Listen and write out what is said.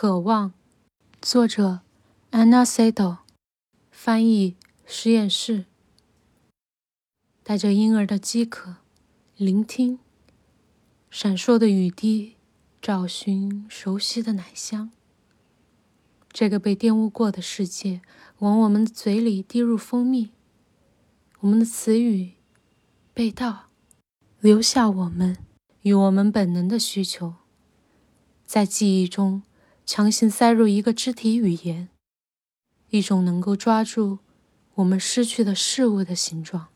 渴望，作者：Anna Sado，翻译：实验室。带着婴儿的饥渴，聆听闪烁的雨滴，找寻熟悉的奶香。这个被玷污过的世界，往我们的嘴里滴入蜂蜜。我们的词语被盗，留下我们与我们本能的需求，在记忆中强行塞入一个肢体语言，一种能够抓住我们失去的事物的形状。